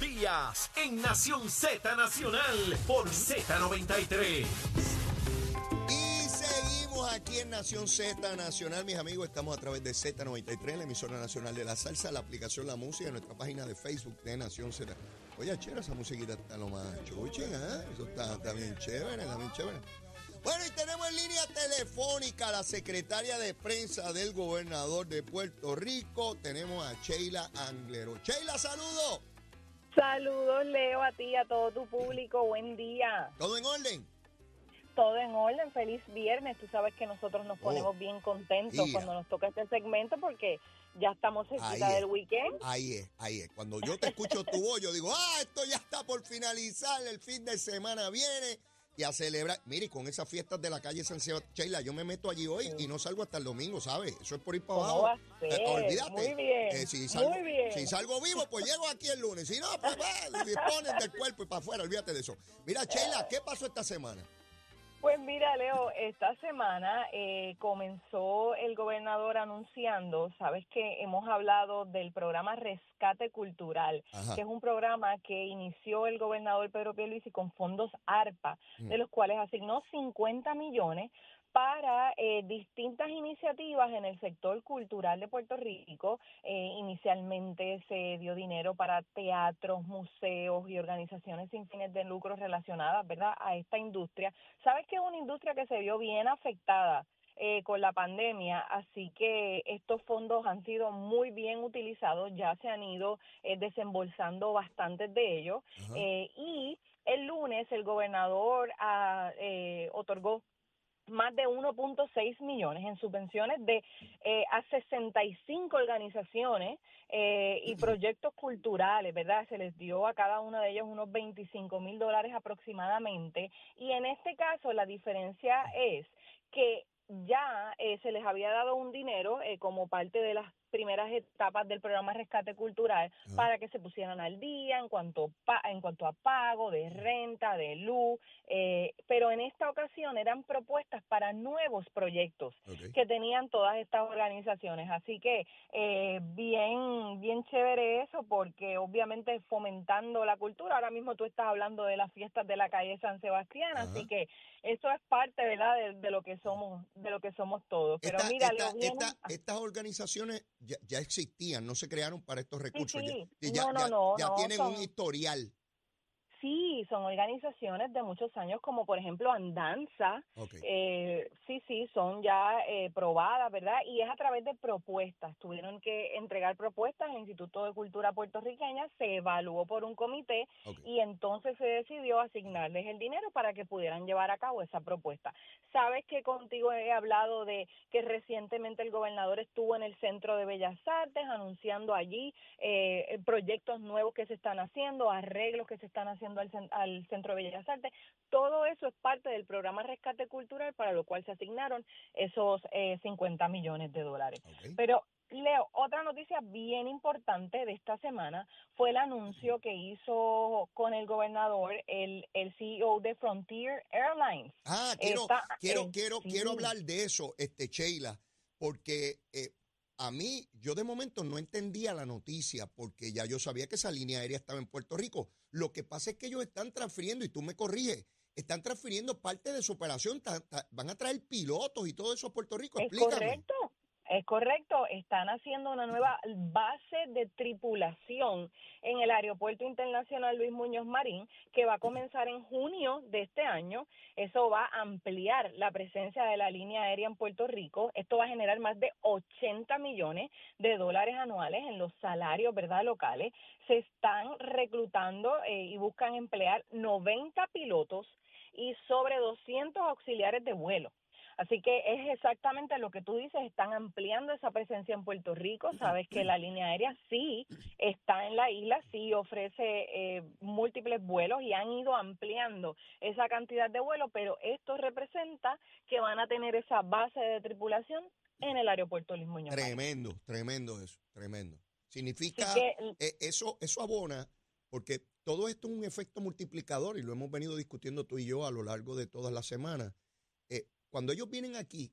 Díaz en Nación Z Nacional por Z93. Y seguimos aquí en Nación Z Nacional, mis amigos. Estamos a través de Z93, la emisora nacional de la salsa, la aplicación La Música, nuestra página de Facebook de Nación Z. Oye, chévere, esa musiquita está lo más chuchi, ¿eh? Eso está, está bien chévere, está bien chévere. Bueno, y tenemos en línea telefónica a la secretaria de prensa del gobernador de Puerto Rico. Tenemos a Sheila Anglero. Sheila, saludo. Saludos, Leo, a ti a todo tu público. Buen día. ¿Todo en orden? Todo en orden. Feliz viernes. Tú sabes que nosotros nos ponemos Oh, bien contentos cuando nos toca este segmento porque ya estamos cerquita del weekend. Ahí es, ahí es. Cuando yo te escucho tu voz, yo digo, ah, esto ya está por finalizar, el fin de semana viene y a celebrar. Mire, con esas fiestas de la calle San Sebastián, Sheila, yo me meto allí hoy y no salgo hasta el domingo, ¿sabes? Eso es por ir para ¿Cómo abajo. Eh, olvídate. Muy bien, Eh, si, salgo, muy bien. si salgo vivo, pues llego aquí el lunes. Si no, pues va, disponen del cuerpo y para afuera, olvídate de eso. Mira, Sheila, ¿qué pasó esta semana? Pues mira, Leo, esta semana eh, comenzó el gobernador anunciando, sabes que hemos hablado del programa Rescate Cultural, Ajá. que es un programa que inició el gobernador Pedro Pierluisi con fondos ARPA, Mm. de los cuales asignó 50 millones para eh, distintas iniciativas en el sector cultural de Puerto Rico. Eh, inicialmente se dio dinero para teatros, museos y organizaciones sin fines de lucro relacionadas, ¿verdad?, a esta industria. Sabes que es una industria que se vio bien afectada eh, con la pandemia, así que estos fondos han sido muy bien utilizados, ya se han ido eh, desembolsando bastantes de ellos eh, y el lunes el gobernador ah, eh, otorgó más de 1.6 millones en subvenciones de eh, a 65 organizaciones eh, y proyectos culturales, ¿verdad? Se les dio a cada uno de ellos unos 25 mil dólares aproximadamente. Y en este caso la diferencia es que ya eh, se les había dado un dinero eh, como parte de las primeras etapas del programa Rescate Cultural Ajá. para que se pusieran al día en cuanto pa- en cuanto a pago de renta, de luz, eh, pero en esta ocasión eran propuestas para nuevos proyectos que tenían todas estas organizaciones. Así que eh, bien, bien chévere eso, porque obviamente fomentando la cultura. Ahora mismo tú estás hablando de las fiestas de la calle San Sebastián, así que eso es parte, ¿verdad?, de, de lo que somos, de lo que somos todos. Pero Esta- mira, esta- estas organizaciones ya, ya existían, no se crearon para estos recursos. ya- sí. Ya, No, no, ya- no, ya no, tienen un historial. Sí, son organizaciones de muchos años, como por ejemplo Andanza. Eh, sí, sí, son ya eh, probadas, ¿verdad? Y es a través de propuestas. Tuvieron que entregar propuestas al Instituto de Cultura Puertorriqueña, se evaluó por un comité y entonces se decidió asignarles el dinero para que pudieran llevar a cabo esa propuesta. Sabes que contigo he hablado de que recientemente el gobernador estuvo en el Centro de Bellas Artes anunciando allí eh, proyectos nuevos que se están haciendo, arreglos que se están haciendo al, cen- al Centro de Bellas Artes. Todo eso es parte del programa Rescate Cultural para lo cual se asignaron esos eh, 50 millones de dólares. Pero Leo, otra noticia bien importante de esta semana fue el anuncio que hizo con el gobernador el, el CEO de Frontier Airlines. Ah, quiero, quiero, eh, quiero, sí. quiero hablar de eso, este Sheila, porque eh, a mí, yo de momento no entendía la noticia, porque ya yo sabía que esa línea aérea estaba en Puerto Rico. Lo que pasa es que ellos están transfiriendo, y tú me corriges, están transfiriendo parte de su operación, ta- ta- van a traer pilotos y todo eso a Puerto Rico. Es Explícame. correcto, es correcto. Están haciendo una nueva base de tripulación en el Aeropuerto Internacional Luis Muñoz Marín, que va a comenzar en junio de este año. Eso va a ampliar la presencia de la línea aérea en Puerto Rico. Esto va a generar más de 80 millones de dólares anuales en los salarios, ¿verdad?, locales. Se están reclutando eh, y buscan emplear 90 pilotos y sobre 200 auxiliares de vuelo. Así que es exactamente lo que tú dices, están ampliando esa presencia en Puerto Rico, sabes que la línea aérea sí está en la isla, sí ofrece eh, múltiples vuelos y han ido ampliando esa cantidad de vuelos, pero esto representa que van a tener esa base de tripulación en el aeropuerto Luis Muñoz. Tremendo, tremendo eso, tremendo. Significa, que, eh, eso, eso abona, porque todo esto es un efecto multiplicador y lo hemos venido discutiendo tú y yo a lo largo de todas las semanas. Cuando ellos vienen aquí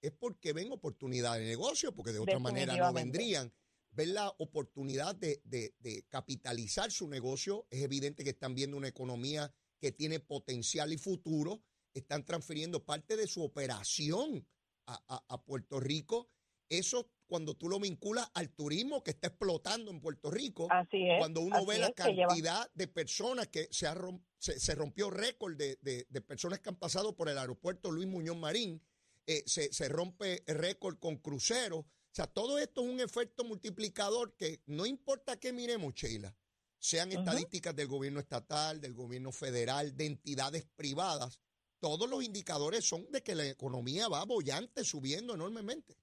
es porque ven oportunidad de negocio, porque de otra manera no vendrían. ver la oportunidad de, de, de capitalizar su negocio. Es evidente que están viendo una economía que tiene potencial y futuro. Están transfiriendo parte de su operación a, a- a Puerto Rico. Eso cuando tú lo vinculas al turismo que está explotando en Puerto Rico, Así es. cuando uno así ve la es, que cantidad de personas que se, ha se, se rompió récord de, de- de personas que han pasado por el aeropuerto Luis Muñoz Marín, eh, se, se rompe récord con cruceros. O sea, todo esto es un efecto multiplicador que no importa qué miremos, Sheila, sean estadísticas del gobierno estatal, del gobierno federal, de entidades privadas, todos los indicadores son de que la economía va bollante, subiendo enormemente.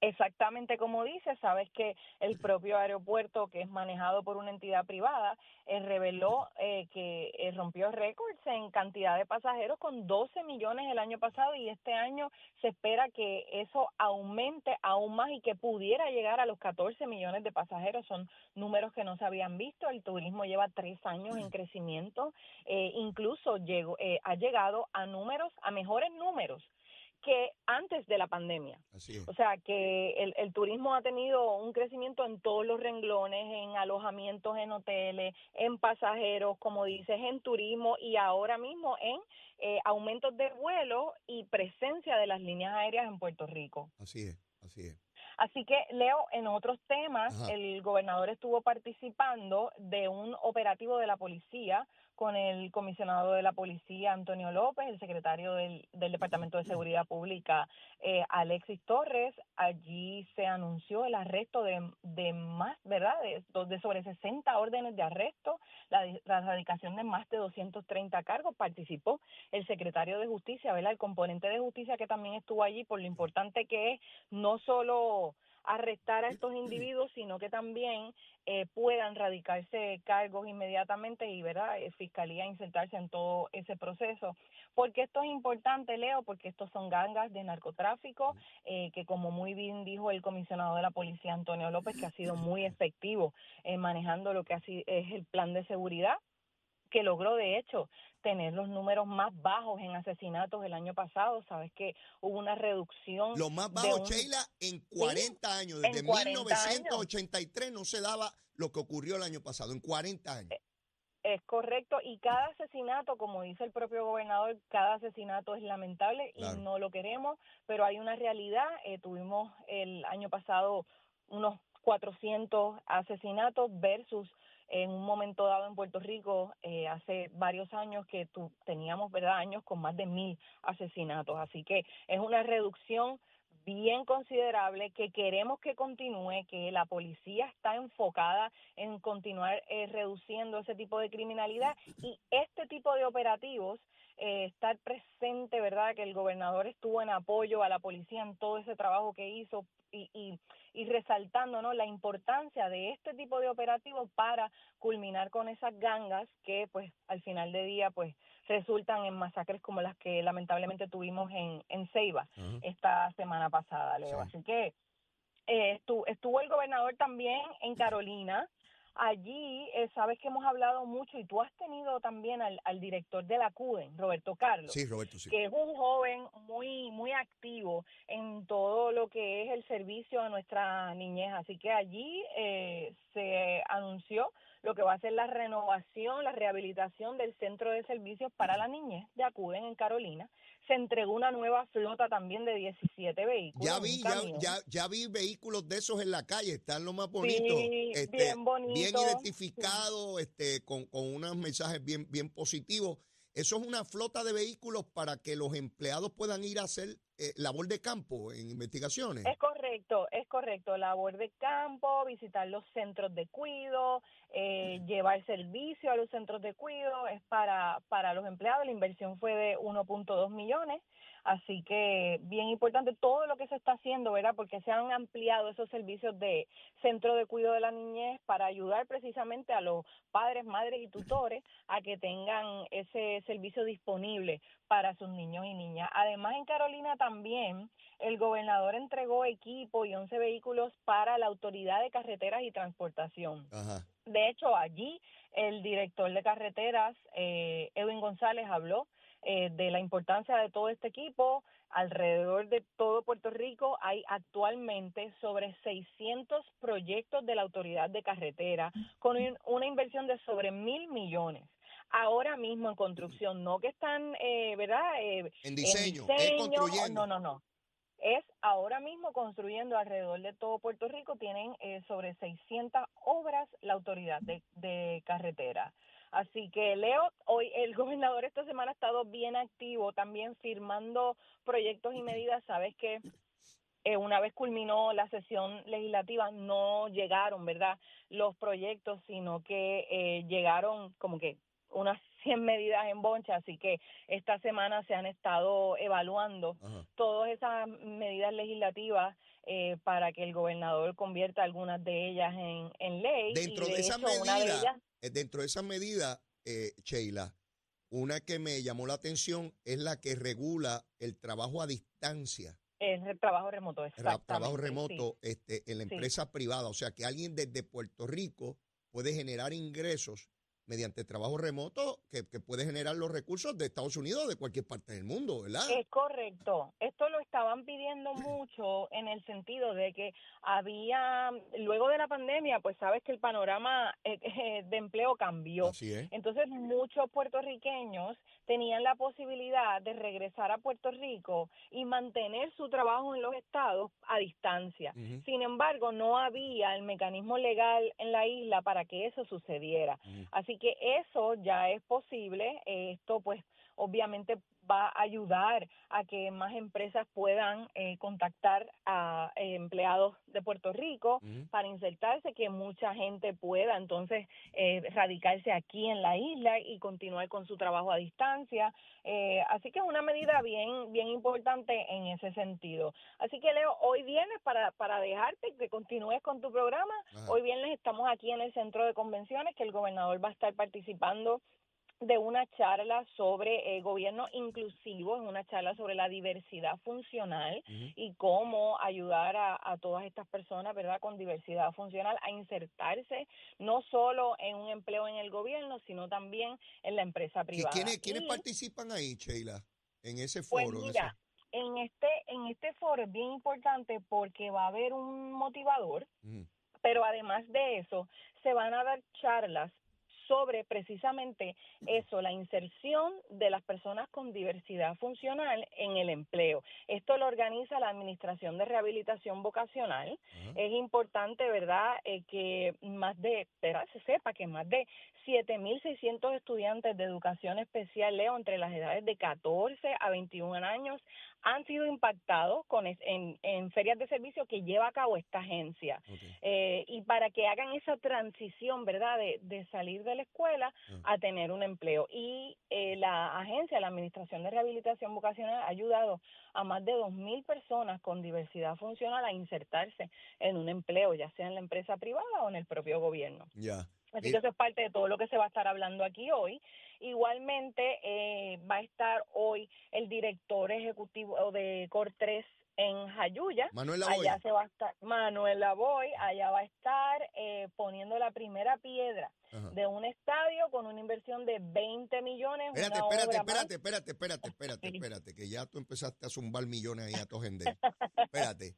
Exactamente como dice, sabes que el propio aeropuerto, que es manejado por una entidad privada, eh, reveló eh, que eh, rompió récords en cantidad de pasajeros con 12 millones el año pasado y este año se espera que eso aumente aún más y que pudiera llegar a los 14 millones de pasajeros. Son números que no se habían visto. El turismo lleva tres años en crecimiento, eh, incluso llegó, eh, ha llegado a números, a mejores números que antes de la pandemia. Así es. O sea que el, el turismo ha tenido un crecimiento en todos los renglones, en alojamientos en hoteles, en pasajeros, como dices, en turismo y ahora mismo en eh, aumentos de vuelo y presencia de las líneas aéreas en Puerto Rico. Así es, así es. Así que, Leo, en otros temas, Ajá. el gobernador estuvo participando de un operativo de la policía con el comisionado de la policía, Antonio López, el secretario del, del Departamento de Seguridad Pública, eh, Alexis Torres. Allí se anunció el arresto de, de más, ¿verdad?, de, sobre 60 órdenes de arresto, la, la erradicación de más de 230 cargos. Participó el secretario de Justicia, ¿verdad?, el componente de justicia que también estuvo allí por lo importante que es no solo arrestar a estos individuos, sino que también eh, puedan radicarse cargos inmediatamente y verdad Eh, fiscalía insertarse en todo ese proceso. Porque esto es importante Leo porque estos son gangas de narcotráfico eh, que como muy bien dijo el comisionado de la policía Antonio López que ha sido muy efectivo en manejando lo que así es el plan de seguridad que logró de hecho tener los números más bajos en asesinatos el año pasado. Sabes que hubo una reducción. Lo más bajo, un- Sheila, en 40 años. Desde 40 1983 no se daba lo que ocurrió el año pasado, en 40 años. Es correcto, y cada asesinato, como dice el propio gobernador, cada asesinato es lamentable Claro. y no lo queremos, pero hay una realidad. Eh, tuvimos el año pasado unos 400 asesinatos versus en un momento dado en Puerto Rico, eh, hace varios años que tu- teníamos ¿verdad? años con más de mil asesinatos. Así que es una reducción bien considerable que queremos que continúe, que la policía está enfocada en continuar eh, reduciendo ese tipo de criminalidad y este tipo de operativos, eh, estar presente, ¿verdad? Que el gobernador estuvo en apoyo a la policía en todo ese trabajo que hizo y, y, y resaltando ¿no? la importancia de este tipo de operativos para culminar con esas gangas que pues al final de día pues resultan en masacres como las que lamentablemente tuvimos en, en Ceiba esta semana pasada, Leo. Sí. Así que eh, estu- estuvo el gobernador también en Carolina. Allí, eh, sabes que hemos hablado mucho y tú has tenido también al, al director de la CUDEN, Roberto Carlos Sí, Roberto, sí. que es un joven muy muy activo en todo lo que es el servicio a nuestra niñez. Así que allí eh, se anunció lo que va a ser la renovación, la rehabilitación del centro de servicios para la niñez de Acuden en Carolina. Se entregó una nueva flota también de 17 vehículos. Ya vi, ya, ya, ya vi vehículos de esos en la calle, están lo más bonitos. Sí, este, bien bonito. bien identificados, este, con, con unos mensajes bien, bien positivos. Eso es una flota de vehículos para que los empleados puedan ir a hacer eh, labor de campo en investigaciones. Es correcto, es correcto. Labor de campo, visitar los centros de cuido, eh, llevar servicio a los centros de cuido, es para, para los empleados. La inversión fue de 1.2 millones, así que bien importante todo lo que se está haciendo, ¿verdad? Porque se han ampliado esos servicios de centro de cuido de la niñez para ayudar precisamente a los padres, madres y tutores a que tengan ese servicio disponible para sus niños y niñas. Además, en Carolina también el gobernador entregó equipo y 11 vehículos para la Autoridad de Carreteras y Transportación. Ajá. De hecho, allí el director de carreteras, eh, Edwin González, habló eh, de la importancia de todo este equipo, alrededor de todo Puerto Rico hay actualmente sobre 600 proyectos de la autoridad de carretera con una inversión de sobre mil millones ahora mismo en construcción, no que están, eh, ¿verdad? Eh, en diseño, construyendo. No, no, no. Es ahora mismo construyendo alrededor de todo Puerto Rico, tienen eh, sobre 600 obras la autoridad de, de carretera. Así que Leo, hoy el gobernador esta semana ha estado bien activo, también firmando proyectos y medidas. Sabes que eh, una vez culminó la sesión legislativa no llegaron, ¿verdad? Los proyectos, sino que eh, llegaron como que unas 100 medidas en boncha, así que esta semana se han estado evaluando todas esas medidas legislativas eh, para que el gobernador convierta algunas de ellas en, en ley. Dentro de, esas medidas, eh, dentro de esas medidas, eh, Sheila, una que me llamó la atención es la que regula el trabajo a distancia. Es el trabajo remoto, exactamente. trabajo remoto este, en la empresa privada. O sea, que alguien desde Puerto Rico puede generar ingresos mediante trabajo remoto que, que, puede generar los recursos de Estados Unidos o de cualquier parte del mundo, ¿verdad? Es correcto. Esto lo estaban pidiendo mucho en el sentido de que había, luego de la pandemia, pues sabes que el panorama eh, eh, de empleo cambió. Así es. Entonces muchos puertorriqueños tenían la posibilidad de regresar a Puerto Rico y mantener su trabajo en los estados a distancia. Sin embargo, no había el mecanismo legal en la isla para que eso sucediera. Así que eso ya es posible. Esto pues obviamente va a ayudar a que más empresas puedan eh, contactar a eh, empleados de Puerto Rico para insertarse, que mucha gente pueda entonces eh, radicarse aquí en la isla y continuar con su trabajo a distancia. así que es una medida bien bien importante en ese sentido. Así que Leo, hoy viernes para, para dejarte que continúes con tu programa, hoy viernes estamos aquí en el centro de convenciones que el gobernador va a estar participando de una charla sobre eh, gobierno inclusivo, es una charla sobre la diversidad funcional y cómo ayudar a, todas estas personas, ¿verdad?, con diversidad funcional a insertarse no solo en un empleo en el gobierno, sino también en la empresa privada. ¿Y quiénes, participan ahí, Sheila, en ese pues foro? Pues mira, en, este, en este foro es bien importante porque va a haber un motivador, pero además de eso, se van a dar charlas sobre precisamente eso, la inserción de las personas con diversidad funcional en el empleo. Esto lo organiza la Administración de Rehabilitación Vocacional. Es importante, ¿verdad?, eh, que más de, ¿verdad? se sepa que más de 7.600 estudiantes de educación especial, Leo, entre las edades de 14 a 21 años, han sido impactados con en, en, ferias de servicio que lleva a cabo esta agencia. Eh, y para que hagan esa transición, ¿verdad?, de, de salir de la escuela ah. a tener un empleo. Y eh, la agencia, la Administración de Rehabilitación Vocacional, ha ayudado a más de 2.000 personas con diversidad funcional a insertarse en un empleo, ya sea en la empresa privada o en el propio gobierno. Ya. Así que eso es parte de todo lo que se va a estar hablando aquí hoy. Igualmente eh, va a estar hoy el director ejecutivo de COR3 en Jayuya. Manuel Allá se va a estar, Manuel Lavoy, allá va a estar eh, poniendo la primera piedra de un estadio con una inversión de 20 millones. Espérate, espérate, espérate, espérate, espérate, espérate, espérate, que ya tú empezaste a zumbar millones ahí a tu gente. espérate.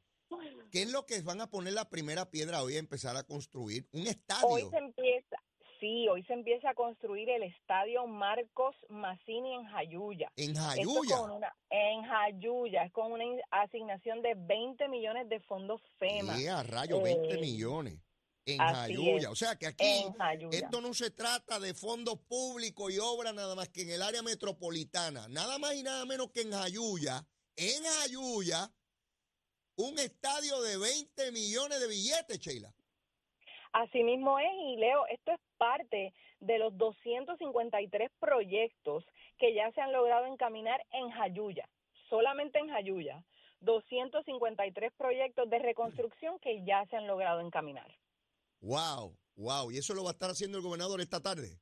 ¿Qué es lo que van a poner la primera piedra hoy a empezar a construir? Un estadio. Hoy se empieza, Sí, hoy se empieza a construir el estadio Marcos Mazzini en Jayuya. ¿En Jayuya? en Jayuya, es con una asignación de 20 millones de fondos FEMA. Sí, a rayo, 20 eh, millones. En Jayuya. O sea que aquí esto no se trata de fondos públicos y obras nada más que en el área metropolitana. Nada más y nada menos que en Jayuya. En Jayuya, un estadio de 20 millones de billetes, Sheila. Así mismo es, y Leo, esto es parte de los 253 proyectos que ya se han logrado encaminar en Jayuya, solamente en Jayuya. 253 proyectos de reconstrucción que ya se han logrado encaminar. Wow, wow, y eso lo va a estar haciendo el gobernador esta tarde.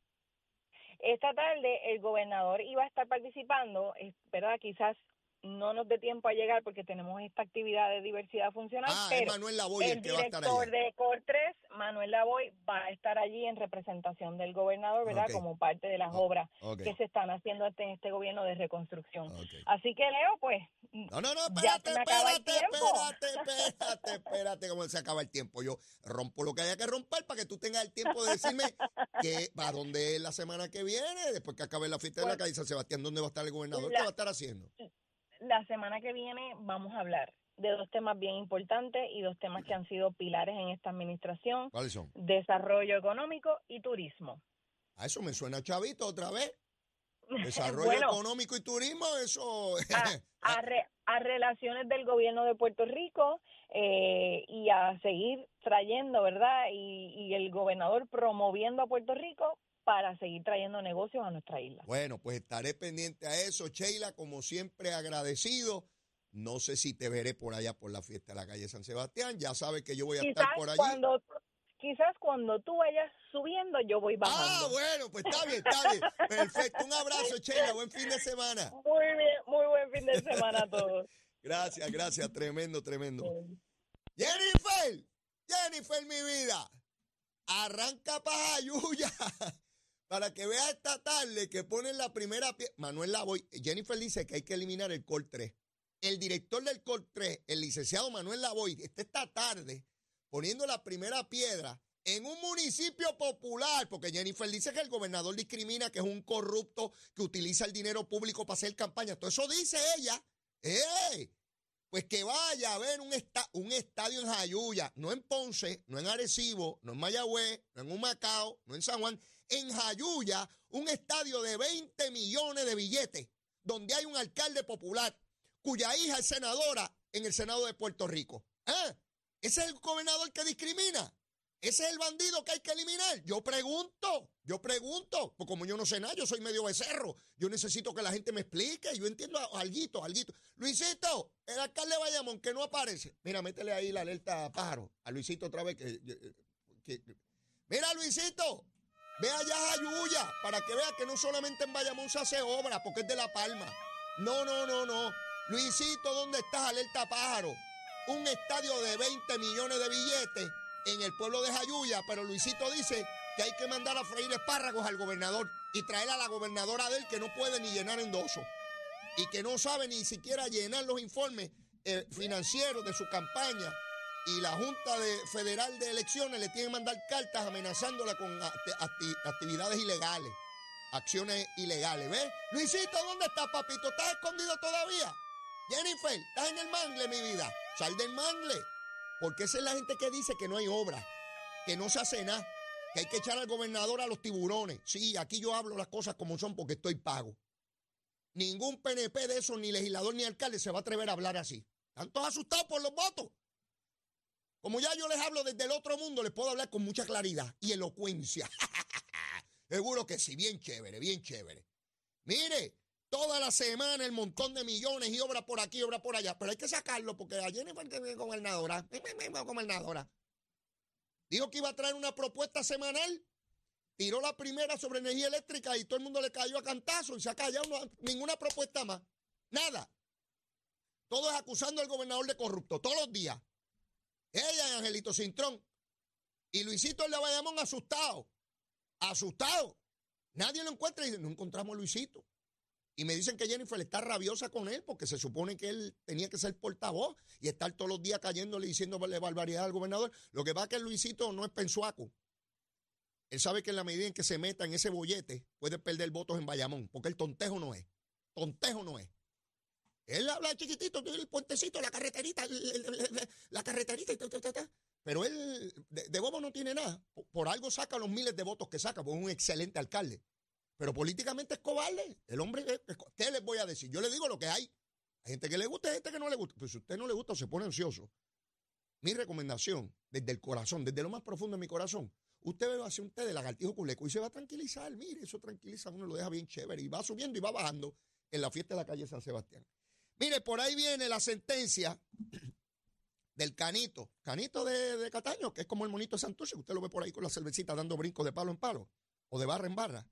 Esta tarde el gobernador iba a estar participando, ¿verdad? Quizás no nos dé tiempo a llegar porque tenemos esta actividad de diversidad funcional. Ah, es pero Manuel Lavoy el, el que va a estar de COR 3, Manuel Lavoy, va a estar allí en representación del gobernador, ¿verdad? Como parte de las Oh, obras que se están haciendo en este gobierno de reconstrucción. Así que, Leo, pues, No, no, no, espérate, espérate, espérate, espérate, espérate, cómo se acaba el tiempo. Yo rompo lo que haya que romper para que tú tengas el tiempo de decirme que va a dónde es la semana que viene, después que acabe la fiesta de la Pues, calle San Sebastián, ¿dónde va a estar el gobernador? la- ¿Qué va a estar haciendo? La semana que viene vamos a hablar de dos temas bien importantes y dos temas que han sido pilares en esta administración, ¿Cuáles son? desarrollo económico y turismo. A eso me suena chavito otra vez. Desarrollo bueno, económico y turismo, eso. a, a re- a relaciones del gobierno de Puerto Rico eh, y a seguir trayendo, ¿verdad? Y, y el gobernador promoviendo a Puerto Rico para seguir trayendo negocios a nuestra isla. Bueno, pues estaré pendiente a eso, Sheila, como siempre agradecido. No sé si te veré por allá por la fiesta de la calle San Sebastián. Ya sabes que yo voy a Quizás estar por allí. cuando, quizás cuando tú vayas subiendo, yo voy Ah, bajando. bueno, pues está bien, está bien. Perfecto. Un abrazo, Sheila. Buen fin de semana. Muy bien, muy buen fin de semana a todos. Gracias, gracias. Tremendo, tremendo. Jennifer, Jennifer, mi vida. Arranca para Yuya. Para que vea esta tarde que ponen la primera pie- Manuel Lavoy. Jennifer dice que hay que eliminar el COR 3. El director del COR 3, el licenciado Manuel Lavoy, está esta tarde poniendo la primera piedra en un municipio popular, porque Jennifer dice que el gobernador discrimina, que es un corrupto que utiliza el dinero público para hacer campaña. Todo eso dice ella. ¡Ey! Pues que vaya a ver un, esta- un estadio en Jayuya, no en Ponce, no en Arecibo, no en Mayagüez, no en Humacao, no en San Juan, en Jayuya, un estadio de 20 millones de billetes, donde hay un alcalde popular cuya hija es senadora en el Senado de Puerto Rico. ¿Ah? ¿Ese es el gobernador que discrimina? ¿Ese es el bandido que hay que eliminar? Yo pregunto, yo pregunto, porque como yo no sé nada, yo soy medio becerro, yo necesito que la gente me explique, yo entiendo alguito, alguito. Luisito, el alcalde de Bayamón que no aparece. Mira, métele ahí la alerta a pájaro, a Luisito otra vez que, Mira, Luisito, ve allá a Yuya para que vea que no solamente en Bayamón se hace obra, porque es de La Palma. No, no, no, no. Luisito, ¿dónde estás? Alerta pájaro. Un estadio de 20 millones de billetes en el pueblo de Jayuya, pero Luisito dice que hay que mandar a freír espárragos al gobernador y traer a la gobernadora de él que no puede ni llenar endoso y que no sabe ni siquiera llenar los informes eh, financieros de su campaña y la Junta de Federal de Elecciones le tiene que mandar cartas amenazándola con acti- acti- actividades ilegales, acciones ilegales. ¿Ves? Luisito, ¿dónde estás, papito? ¿Estás escondido todavía? Jennifer, estás en el mangle, mi vida. Sal del mangle. Porque esa es la gente que dice que no hay obra, que no se hace nada, que hay que echar al gobernador a los tiburones. Sí, aquí yo hablo las cosas como son porque estoy pago. Ningún PNP de esos, ni legislador ni alcalde, se va a atrever a hablar así. Están todos asustados por los votos. Como ya yo les hablo desde el otro mundo, les puedo hablar con mucha claridad y elocuencia. Seguro que sí, bien chévere, bien chévere. Mire, toda la semana el montón de millones y obra por aquí, obra por allá, pero hay que sacarlo porque a Jennifer que es gobernadora, gobernadora, dijo que iba a traer una propuesta semanal, tiró la primera sobre energía eléctrica y todo el mundo le cayó a cantazo y se ha callado ninguna propuesta más, nada. Todo es acusando al gobernador de corrupto, todos los días. Ella y Angelito Cintrón. Y Luisito el de Bayamón asustado. Asustado. Nadie lo encuentra y dice, no encontramos a Luisito. Y me dicen que Jennifer está rabiosa con él porque se supone que él tenía que ser portavoz y estar todos los días cayéndole y diciéndole barbaridad al gobernador. Lo que pasa es que Luisito no es pensuaco. Él sabe que en la medida en que se meta en ese bollete puede perder votos en Bayamón, porque el tontejo no es. Tontejo no es. Él habla chiquitito, el puentecito, la carreterita, la carreterita, y pero él de, de bobo no tiene nada. Por, algo saca los miles de votos que saca, porque es un excelente alcalde. Pero políticamente es cobarde. El hombre, ¿qué les voy a decir? Yo le digo lo que hay. Hay gente que le gusta y gente que no le gusta. Pero si a usted no le gusta, se pone ansioso. Mi recomendación, desde el corazón, desde lo más profundo de mi corazón, usted va a hacer un té de lagartijo culeco y se va a tranquilizar. Mire, eso tranquiliza a uno, lo deja bien chévere y va subiendo y va bajando en la fiesta de la calle San Sebastián. Mire, por ahí viene la sentencia del canito, canito de, Cataño, que es como el monito de Santurce, usted lo ve por ahí con la cervecita dando brincos de palo en palo o de barra en barra.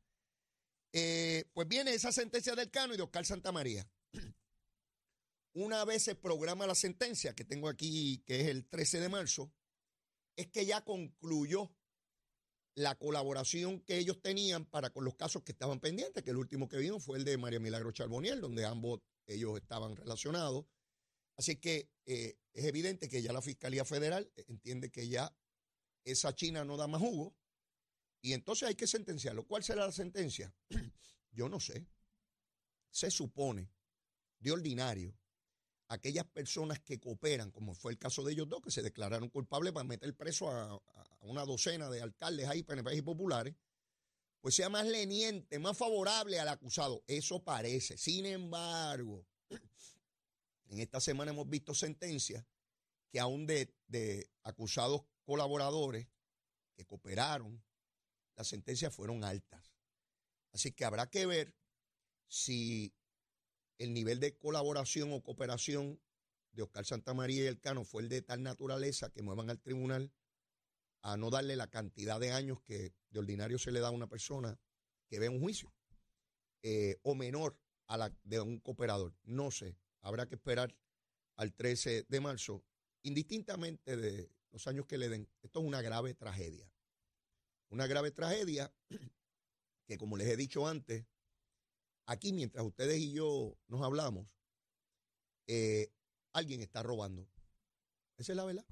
Eh, pues viene esa sentencia del Cano y de Oscar Santamaría. una vez se programa la sentencia, que tengo aquí, que es el 13 de marzo, es que ya concluyó la colaboración que ellos tenían para con los casos que estaban pendientes, que el último que vino fue el de María Milagro Charboniel, donde ambos ellos estaban relacionados. Así que eh, es evidente que ya la Fiscalía Federal entiende que ya esa China no da más jugo y entonces hay que sentenciarlo. ¿Cuál será la sentencia? Yo no sé. Se supone, de ordinario, aquellas personas que cooperan, como fue el caso de ellos dos, que se declararon culpables para meter preso a, una docena de alcaldes ahí, PNP y populares, pues sea más leniente, más favorable al acusado. Eso parece. Sin embargo, en esta semana hemos visto sentencias que aún de, de acusados colaboradores que cooperaron, las sentencias fueron altas. Así que habrá que ver si el nivel de colaboración o cooperación de Oscar Santamaría y el Cano fue el de tal naturaleza que muevan al tribunal a no darle la cantidad de años que de ordinario se le da a una persona que ve un juicio, eh, o menor a la de un cooperador. No sé, habrá que esperar al 13 de marzo, indistintamente de los años que le den. Esto es una grave tragedia. Una grave tragedia que, como les he dicho antes, aquí mientras ustedes y yo nos hablamos, eh, alguien está robando. Esa es la verdad.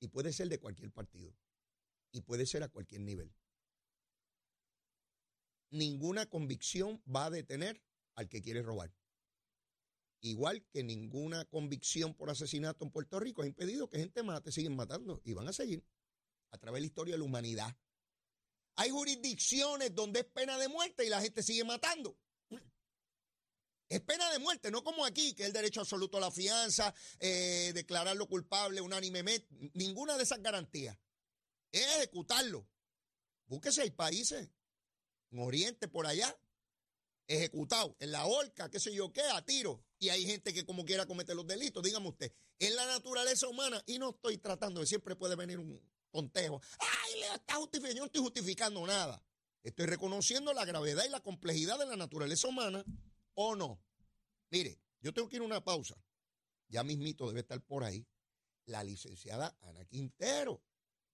Y puede ser de cualquier partido. Y puede ser a cualquier nivel. Ninguna convicción va a detener al que quiere robar. Igual que ninguna convicción por asesinato en Puerto Rico ha impedido que gente mate, siguen matando y van a seguir a través de la historia de la humanidad. Hay jurisdicciones donde es pena de muerte y la gente sigue matando. Es pena de muerte, no como aquí, que es el derecho absoluto a la fianza, eh, declararlo culpable unánimemente, ninguna de esas garantías. Es ejecutarlo. Búsquese, hay países, en Oriente, por allá, ejecutado, en la horca, qué sé yo qué, a tiro. Y hay gente que como quiera comete los delitos, dígame usted, en la naturaleza humana, y no estoy tratando, de siempre puede venir un tontejo. Ay, le está justificando, yo no estoy justificando nada. Estoy reconociendo la gravedad y la complejidad de la naturaleza humana o no. Mire, yo tengo que ir a una pausa. Ya mismito debe estar por ahí la licenciada Ana Quintero,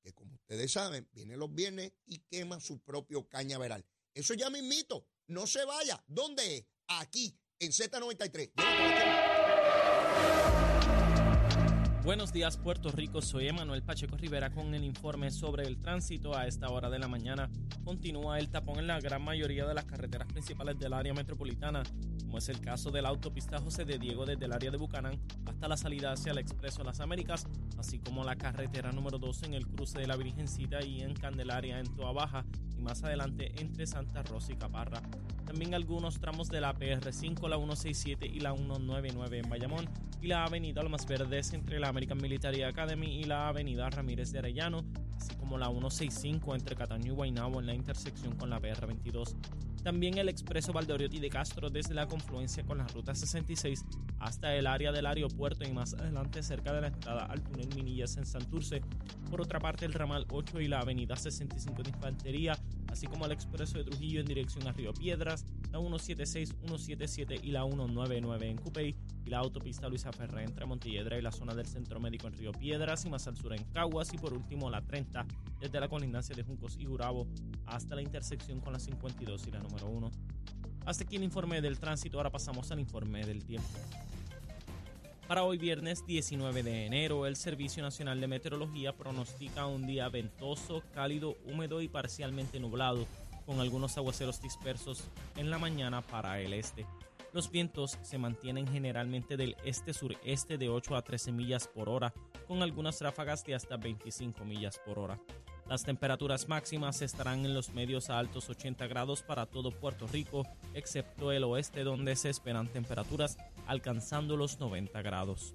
que como ustedes saben, viene los viernes y quema su propio cañaveral. Eso ya mismito. No se vaya. ¿Dónde es? Aquí, en Z93. Buenos días Puerto Rico, soy Emanuel Pacheco Rivera con el informe sobre el tránsito a esta hora de la mañana. Continúa el tapón en la gran mayoría de las carreteras principales del área metropolitana, como es el caso de la autopista José de Diego desde el área de Bucanán hasta la salida hacia el Expreso Las Américas, así como la carretera número 2 en el cruce de la Virgencita y en Candelaria en Toa Baja y más adelante entre Santa Rosa y Caparra. También algunos tramos de la PR5, la 167 y la 199 en Bayamón y la avenida Almas Verdes entre la American Military Academy y la avenida Ramírez de Arellano, así como la 165 entre Cataño y Guaynabo en la intersección con la PR22. También el expreso Valdoriotti de Castro desde la confluencia con la ruta 66 hasta el área del aeropuerto y más adelante cerca de la entrada al túnel Minillas en Santurce. Por otra parte, el ramal 8 y la avenida 65 de Infantería, así como el expreso de Trujillo en dirección a Río Piedras, la 176, 177 y la 199 en Cupey y la autopista Luisa Ferré entre Montelledra y la zona del Centro Médico en Río Piedras y más al sur en Caguas y por último la 30 desde la colindancia de Juncos y Gurabo hasta la intersección con la 52 y la número 1. Hasta aquí el informe del tránsito, ahora pasamos al informe del tiempo. Para hoy viernes 19 de enero, el Servicio Nacional de Meteorología pronostica un día ventoso, cálido, húmedo y parcialmente nublado, con algunos aguaceros dispersos en la mañana para el este. Los vientos se mantienen generalmente del este-sureste de 8 a 13 millas por hora, con algunas ráfagas de hasta 25 millas por hora. Las temperaturas máximas estarán en los medios a altos 80 grados para todo Puerto Rico, excepto el oeste donde se esperan temperaturas alcanzando los 90 grados.